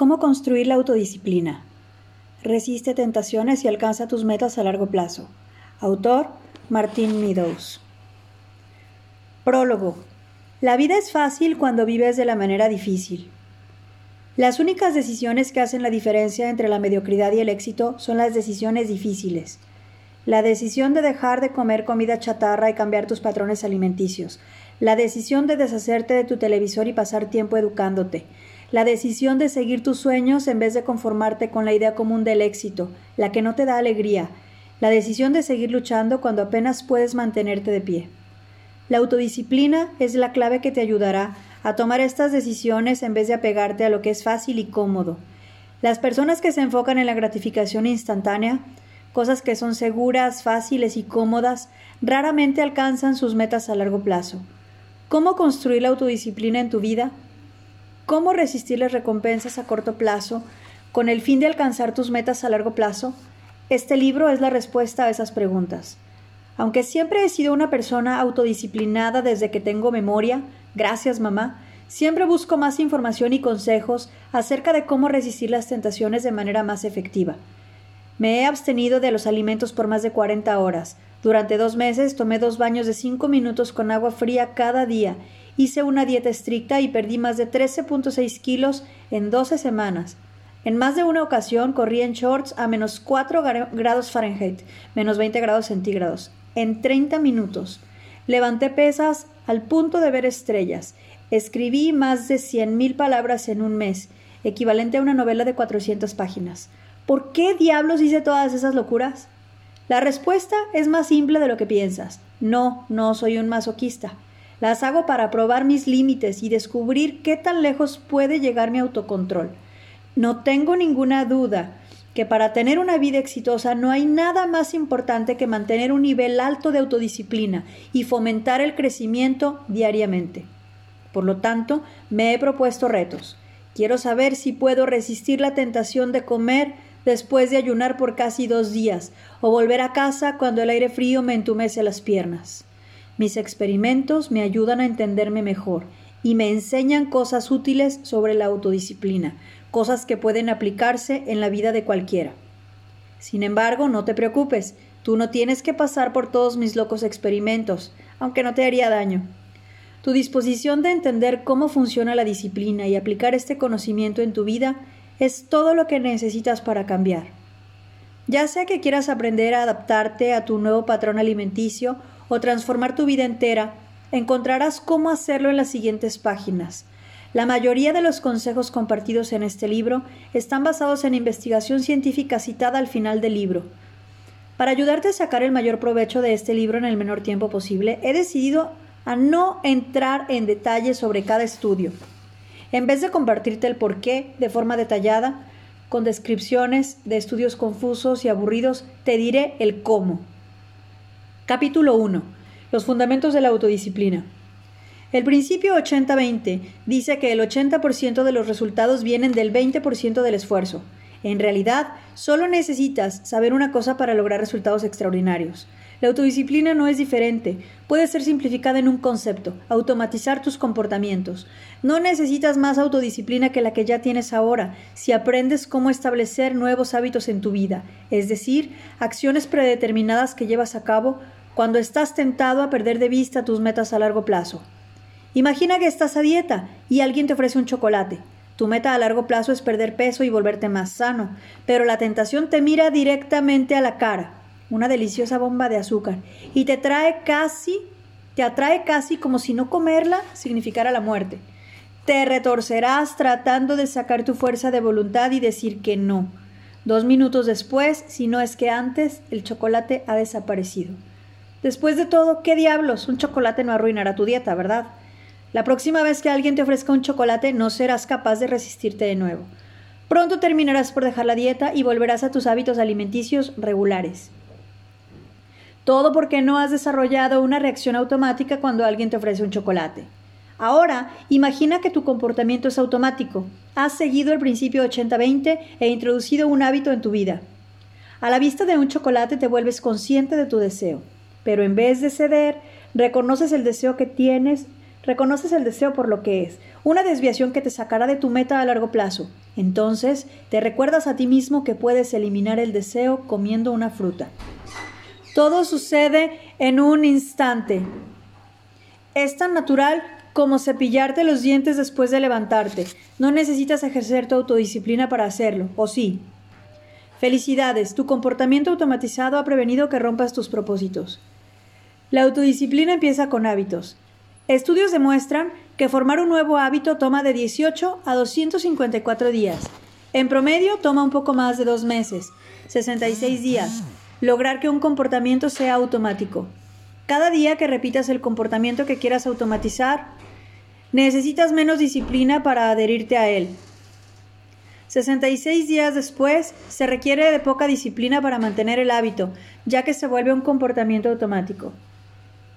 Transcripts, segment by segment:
¿Cómo construir la autodisciplina? Resiste tentaciones y alcanza tus metas a largo plazo. Autor Martín Meadows. Prólogo. La vida es fácil cuando vives de la manera difícil. Las únicas decisiones que hacen la diferencia entre la mediocridad y el éxito son las decisiones difíciles. La decisión de dejar de comer comida chatarra y cambiar tus patrones alimenticios. La decisión de deshacerte de tu televisor y pasar tiempo educándote. La decisión de seguir tus sueños en vez de conformarte con la idea común del éxito, la que no te da alegría. La decisión de seguir luchando cuando apenas puedes mantenerte de pie. La autodisciplina es la clave que te ayudará a tomar estas decisiones en vez de apegarte a lo que es fácil y cómodo. Las personas que se enfocan en la gratificación instantánea, cosas que son seguras, fáciles y cómodas, raramente alcanzan sus metas a largo plazo. ¿Cómo construir la autodisciplina en tu vida? ¿Cómo resistir las recompensas a corto plazo con el fin de alcanzar tus metas a largo plazo? Este libro es la respuesta a esas preguntas. Aunque siempre he sido una persona autodisciplinada desde que tengo memoria, gracias mamá, siempre busco más información y consejos acerca de cómo resistir las tentaciones de manera más efectiva. Me he abstenido de los alimentos por más de 40 horas. Durante dos meses tomé dos baños de cinco minutos con agua fría cada día. Hice una dieta estricta y perdí más de 13.6 kilos en 12 semanas. En más de una ocasión corrí en shorts a menos 4 grados Fahrenheit, menos 20 grados centígrados en 30 minutos. Levanté pesas al punto de ver estrellas. Escribí más de 100.000 palabras en un mes, equivalente a una novela de 400 páginas. ¿Por qué diablos hice todas esas locuras? La respuesta es más simple de lo que piensas. No, no soy un masoquista. Las hago para probar mis límites y descubrir qué tan lejos puede llegar mi autocontrol. No tengo ninguna duda que para tener una vida exitosa no hay nada más importante que mantener un nivel alto de autodisciplina y fomentar el crecimiento diariamente. Por lo tanto, me he propuesto retos. Quiero saber si puedo resistir la tentación de comer después de ayunar por casi dos días, o volver a casa cuando el aire frío me entumece las piernas. Mis experimentos me ayudan a entenderme mejor y me enseñan cosas útiles sobre la autodisciplina, cosas que pueden aplicarse en la vida de cualquiera. Sin embargo, no te preocupes, tú no tienes que pasar por todos mis locos experimentos, aunque no te haría daño. Tu disposición de entender cómo funciona la disciplina y aplicar este conocimiento en tu vida es todo lo que necesitas para cambiar. Ya sea que quieras aprender a adaptarte a tu nuevo patrón alimenticio o transformar tu vida entera, encontrarás cómo hacerlo en las siguientes páginas. La mayoría de los consejos compartidos en este libro están basados en investigación científica citada al final del libro. Para ayudarte a sacar el mayor provecho de este libro en el menor tiempo posible, he decidido a no entrar en detalles sobre cada estudio. En vez de compartirte el porqué de forma detallada, con descripciones de estudios confusos y aburridos, te diré el cómo. Capítulo 1. Los fundamentos de la autodisciplina. El principio 80-20 dice que el 80% de los resultados vienen del 20% del esfuerzo. En realidad, solo necesitas saber una cosa para lograr resultados extraordinarios. La autodisciplina no es diferente. Puede ser simplificada en un concepto, automatizar tus comportamientos. No necesitas más autodisciplina que la que ya tienes ahora si aprendes cómo establecer nuevos hábitos en tu vida, es decir, acciones predeterminadas que llevas a cabo cuando estás tentado a perder de vista tus metas a largo plazo. Imagina que estás a dieta y alguien te ofrece un chocolate. Tu meta a largo plazo es perder peso y volverte más sano, pero la tentación te mira directamente a la cara, una deliciosa bomba de azúcar, y te trae casi, te atrae casi como si no comerla significara la muerte. Te retorcerás tratando de sacar tu fuerza de voluntad y decir que no. Dos minutos después, si no es que antes, el chocolate ha desaparecido. Después de todo, ¿qué diablos? Un chocolate no arruinará tu dieta, ¿verdad? La próxima vez que alguien te ofrezca un chocolate no serás capaz de resistirte de nuevo. Pronto terminarás por dejar la dieta y volverás a tus hábitos alimenticios regulares. Todo porque no has desarrollado una reacción automática cuando alguien te ofrece un chocolate. Ahora, imagina que tu comportamiento es automático. Has seguido el principio 80-20 e introducido un hábito en tu vida. A la vista de un chocolate te vuelves consciente de tu deseo, pero en vez de ceder, reconoces el deseo que tienes reconoces el deseo por lo que es, una desviación que te sacará de tu meta a largo plazo. Entonces, te recuerdas a ti mismo que puedes eliminar el deseo comiendo una fruta. Todo sucede en un instante. Es tan natural como cepillarte los dientes después de levantarte. No necesitas ejercer tu autodisciplina para hacerlo, ¿o sí? Felicidades, tu comportamiento automatizado ha prevenido que rompas tus propósitos. La autodisciplina empieza con hábitos. Estudios demuestran que formar un nuevo hábito toma de 18 a 254 días. En promedio toma un poco más de dos meses, 66 días, lograr que un comportamiento sea automático. Cada día que repitas el comportamiento que quieras automatizar, necesitas menos disciplina para adherirte a él. 66 días después, se requiere de poca disciplina para mantener el hábito, ya que se vuelve un comportamiento automático.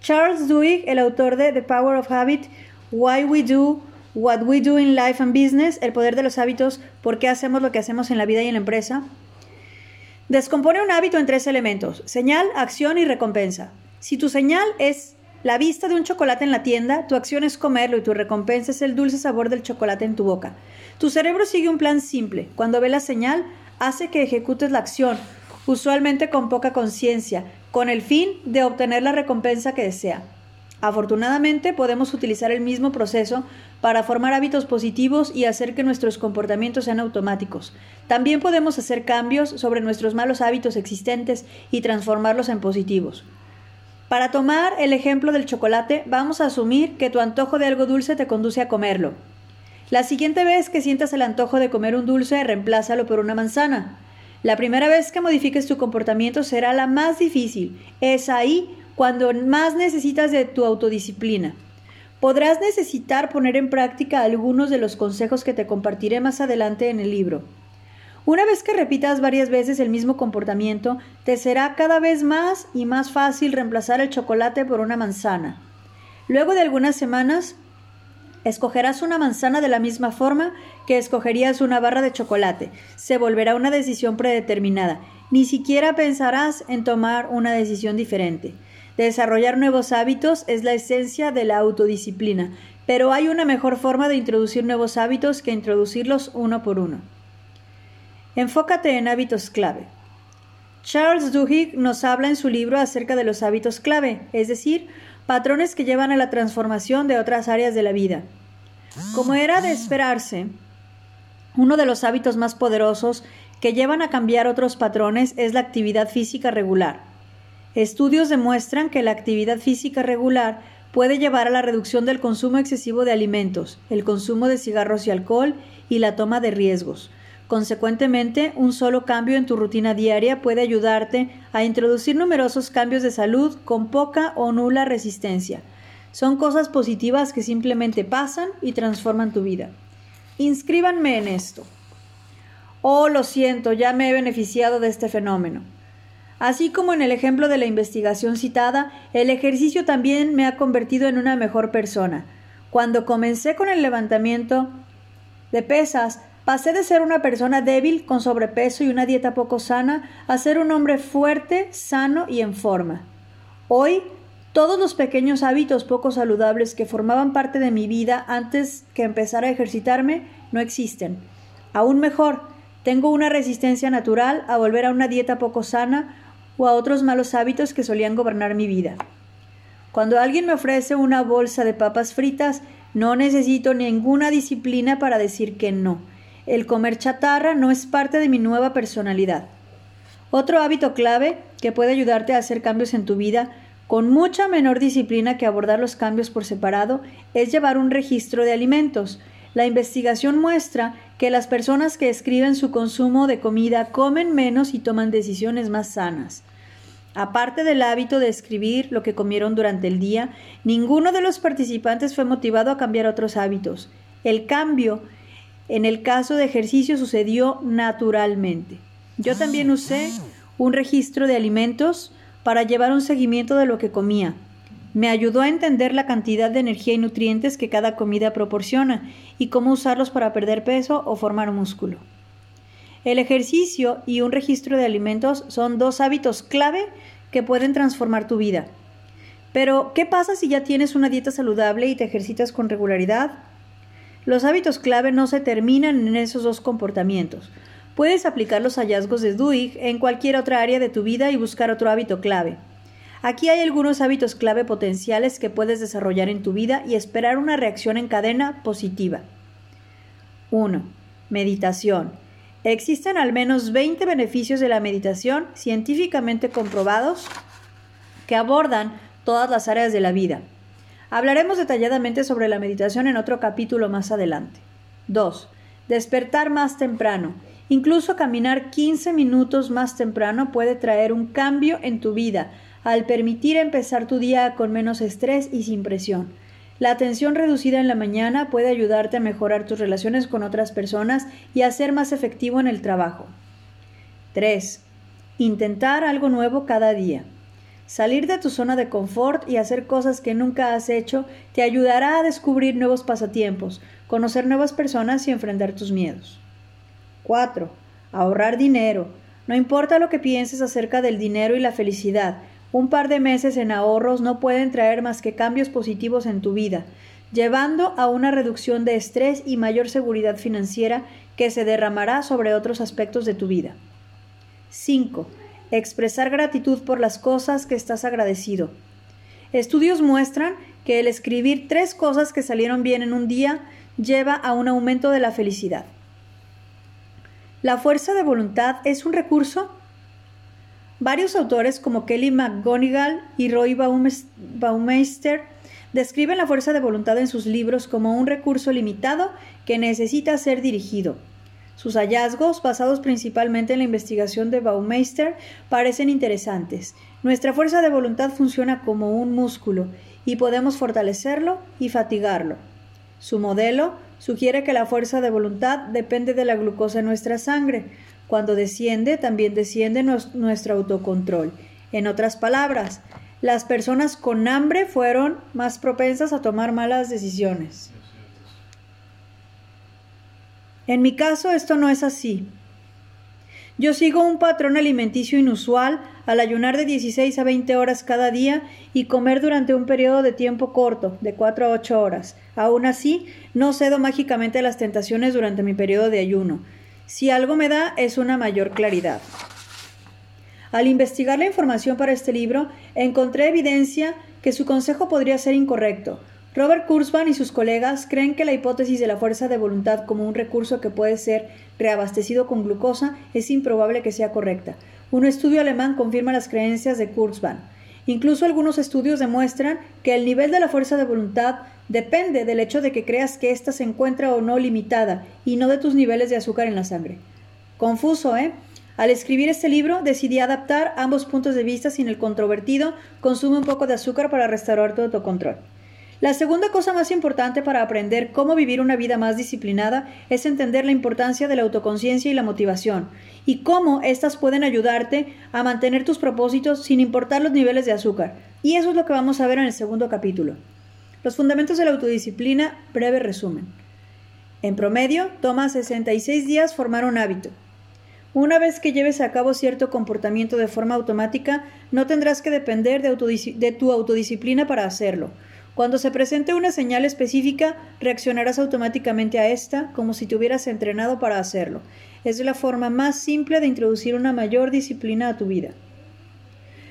Charles Duhigg, el autor de The Power of Habit, Why We Do What We Do in Life and Business, El poder de los hábitos, por qué hacemos lo que hacemos en la vida y en la empresa, descompone un hábito en tres elementos, señal, acción y recompensa. Si tu señal es la vista de un chocolate en la tienda, tu acción es comerlo y tu recompensa es el dulce sabor del chocolate en tu boca. Tu cerebro sigue un plan simple. Cuando ve la señal, hace que ejecutes la acción, usualmente con poca conciencia, con el fin de obtener la recompensa que desea. Afortunadamente podemos utilizar el mismo proceso para formar hábitos positivos y hacer que nuestros comportamientos sean automáticos. También podemos hacer cambios sobre nuestros malos hábitos existentes y transformarlos en positivos. Para tomar el ejemplo del chocolate, vamos a asumir que tu antojo de algo dulce te conduce a comerlo. La siguiente vez que sientas el antojo de comer un dulce, reemplázalo por una manzana. La primera vez que modifiques tu comportamiento será la más difícil. Es ahí cuando más necesitas de tu autodisciplina. Podrás necesitar poner en práctica algunos de los consejos que te compartiré más adelante en el libro. Una vez que repitas varias veces el mismo comportamiento, te será cada vez más y más fácil reemplazar el chocolate por una manzana. Luego de algunas semanas, Escogerás una manzana de la misma forma que escogerías una barra de chocolate. Se volverá una decisión predeterminada. Ni siquiera pensarás en tomar una decisión diferente. Desarrollar nuevos hábitos es la esencia de la autodisciplina, pero hay una mejor forma de introducir nuevos hábitos que introducirlos uno por uno. Enfócate en hábitos clave. Charles Duhigg nos habla en su libro acerca de los hábitos clave, es decir, patrones que llevan a la transformación de otras áreas de la vida. Como era de esperarse, uno de los hábitos más poderosos que llevan a cambiar otros patrones es la actividad física regular. Estudios demuestran que la actividad física regular puede llevar a la reducción del consumo excesivo de alimentos, el consumo de cigarros y alcohol y la toma de riesgos. Consecuentemente, un solo cambio en tu rutina diaria puede ayudarte a introducir numerosos cambios de salud con poca o nula resistencia. Son cosas positivas que simplemente pasan y transforman tu vida. Inscríbanme en esto. Oh, lo siento, ya me he beneficiado de este fenómeno. Así como en el ejemplo de la investigación citada, el ejercicio también me ha convertido en una mejor persona. Cuando comencé con el levantamiento de pesas, Pasé de ser una persona débil, con sobrepeso y una dieta poco sana, a ser un hombre fuerte, sano y en forma. Hoy, todos los pequeños hábitos poco saludables que formaban parte de mi vida antes que empezara a ejercitarme no existen. Aún mejor, tengo una resistencia natural a volver a una dieta poco sana o a otros malos hábitos que solían gobernar mi vida. Cuando alguien me ofrece una bolsa de papas fritas, no necesito ninguna disciplina para decir que no el comer chatarra no es parte de mi nueva personalidad. Otro hábito clave que puede ayudarte a hacer cambios en tu vida con mucha menor disciplina que abordar los cambios por separado es llevar un registro de alimentos. La investigación muestra que las personas que escriben su consumo de comida comen menos y toman decisiones más sanas. Aparte del hábito de escribir lo que comieron durante el día, ninguno de los participantes fue motivado a cambiar otros hábitos. El cambio en el caso de ejercicio sucedió naturalmente. Yo también usé un registro de alimentos para llevar un seguimiento de lo que comía. Me ayudó a entender la cantidad de energía y nutrientes que cada comida proporciona y cómo usarlos para perder peso o formar músculo. El ejercicio y un registro de alimentos son dos hábitos clave que pueden transformar tu vida. Pero, ¿qué pasa si ya tienes una dieta saludable y te ejercitas con regularidad? Los hábitos clave no se terminan en esos dos comportamientos. Puedes aplicar los hallazgos de Duhigg en cualquier otra área de tu vida y buscar otro hábito clave. Aquí hay algunos hábitos clave potenciales que puedes desarrollar en tu vida y esperar una reacción en cadena positiva. 1. Meditación. Existen al menos 20 beneficios de la meditación científicamente comprobados que abordan todas las áreas de la vida. Hablaremos detalladamente sobre la meditación en otro capítulo más adelante. 2. Despertar más temprano. Incluso caminar 15 minutos más temprano puede traer un cambio en tu vida al permitir empezar tu día con menos estrés y sin presión. La atención reducida en la mañana puede ayudarte a mejorar tus relaciones con otras personas y a ser más efectivo en el trabajo. 3. Intentar algo nuevo cada día. Salir de tu zona de confort y hacer cosas que nunca has hecho te ayudará a descubrir nuevos pasatiempos, conocer nuevas personas y enfrentar tus miedos. 4. Ahorrar dinero. No importa lo que pienses acerca del dinero y la felicidad, un par de meses en ahorros no pueden traer más que cambios positivos en tu vida, llevando a una reducción de estrés y mayor seguridad financiera que se derramará sobre otros aspectos de tu vida. 5. Expresar gratitud por las cosas que estás agradecido. Estudios muestran que el escribir tres cosas que salieron bien en un día lleva a un aumento de la felicidad. La fuerza de voluntad es un recurso Varios autores como Kelly McGonigal y Roy Baumeister describen la fuerza de voluntad en sus libros como un recurso limitado que necesita ser dirigido. Sus hallazgos, basados principalmente en la investigación de Baumeister, parecen interesantes. Nuestra fuerza de voluntad funciona como un músculo y podemos fortalecerlo y fatigarlo. Su modelo sugiere que la fuerza de voluntad depende de la glucosa en nuestra sangre, cuando desciende, también desciende nuestro autocontrol. En otras palabras, las personas con hambre fueron más propensas a tomar malas decisiones. En mi caso esto no es así. Yo sigo un patrón alimenticio inusual al ayunar de 16 a 20 horas cada día y comer durante un periodo de tiempo corto, de 4 a 8 horas. Aún así, no cedo mágicamente a las tentaciones durante mi periodo de ayuno. Si algo me da es una mayor claridad. Al investigar la información para este libro, encontré evidencia que su consejo podría ser incorrecto. Robert Kurzban y sus colegas creen que la hipótesis de la fuerza de voluntad como un recurso que puede ser reabastecido con glucosa es improbable que sea correcta. Un estudio alemán confirma las creencias de Kurzban. Incluso algunos estudios demuestran que el nivel de la fuerza de voluntad Depende del hecho de que creas que ésta se encuentra o no limitada y no de tus niveles de azúcar en la sangre. Confuso, ¿eh? Al escribir este libro decidí adaptar ambos puntos de vista sin el controvertido consume un poco de azúcar para restaurar tu autocontrol. La segunda cosa más importante para aprender cómo vivir una vida más disciplinada es entender la importancia de la autoconciencia y la motivación, y cómo éstas pueden ayudarte a mantener tus propósitos sin importar los niveles de azúcar. Y eso es lo que vamos a ver en el segundo capítulo. Los fundamentos de la autodisciplina, breve resumen. En promedio, toma 66 días formar un hábito. Una vez que lleves a cabo cierto comportamiento de forma automática, no tendrás que depender de, de, tu autodisciplina para hacerlo. Cuando se presente una señal específica, reaccionarás automáticamente a esta como si te hubieras entrenado para hacerlo. Es la forma más simple de introducir una mayor disciplina a tu vida.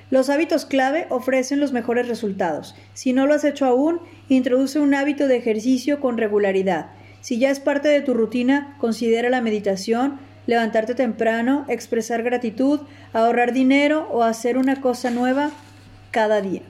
Los hábitos clave ofrecen los mejores resultados. Si no lo has hecho aún, introduce un hábito de ejercicio con regularidad. Si ya es parte de tu rutina, considera la meditación, levantarte temprano, expresar gratitud, ahorrar dinero o hacer una cosa nueva cada día.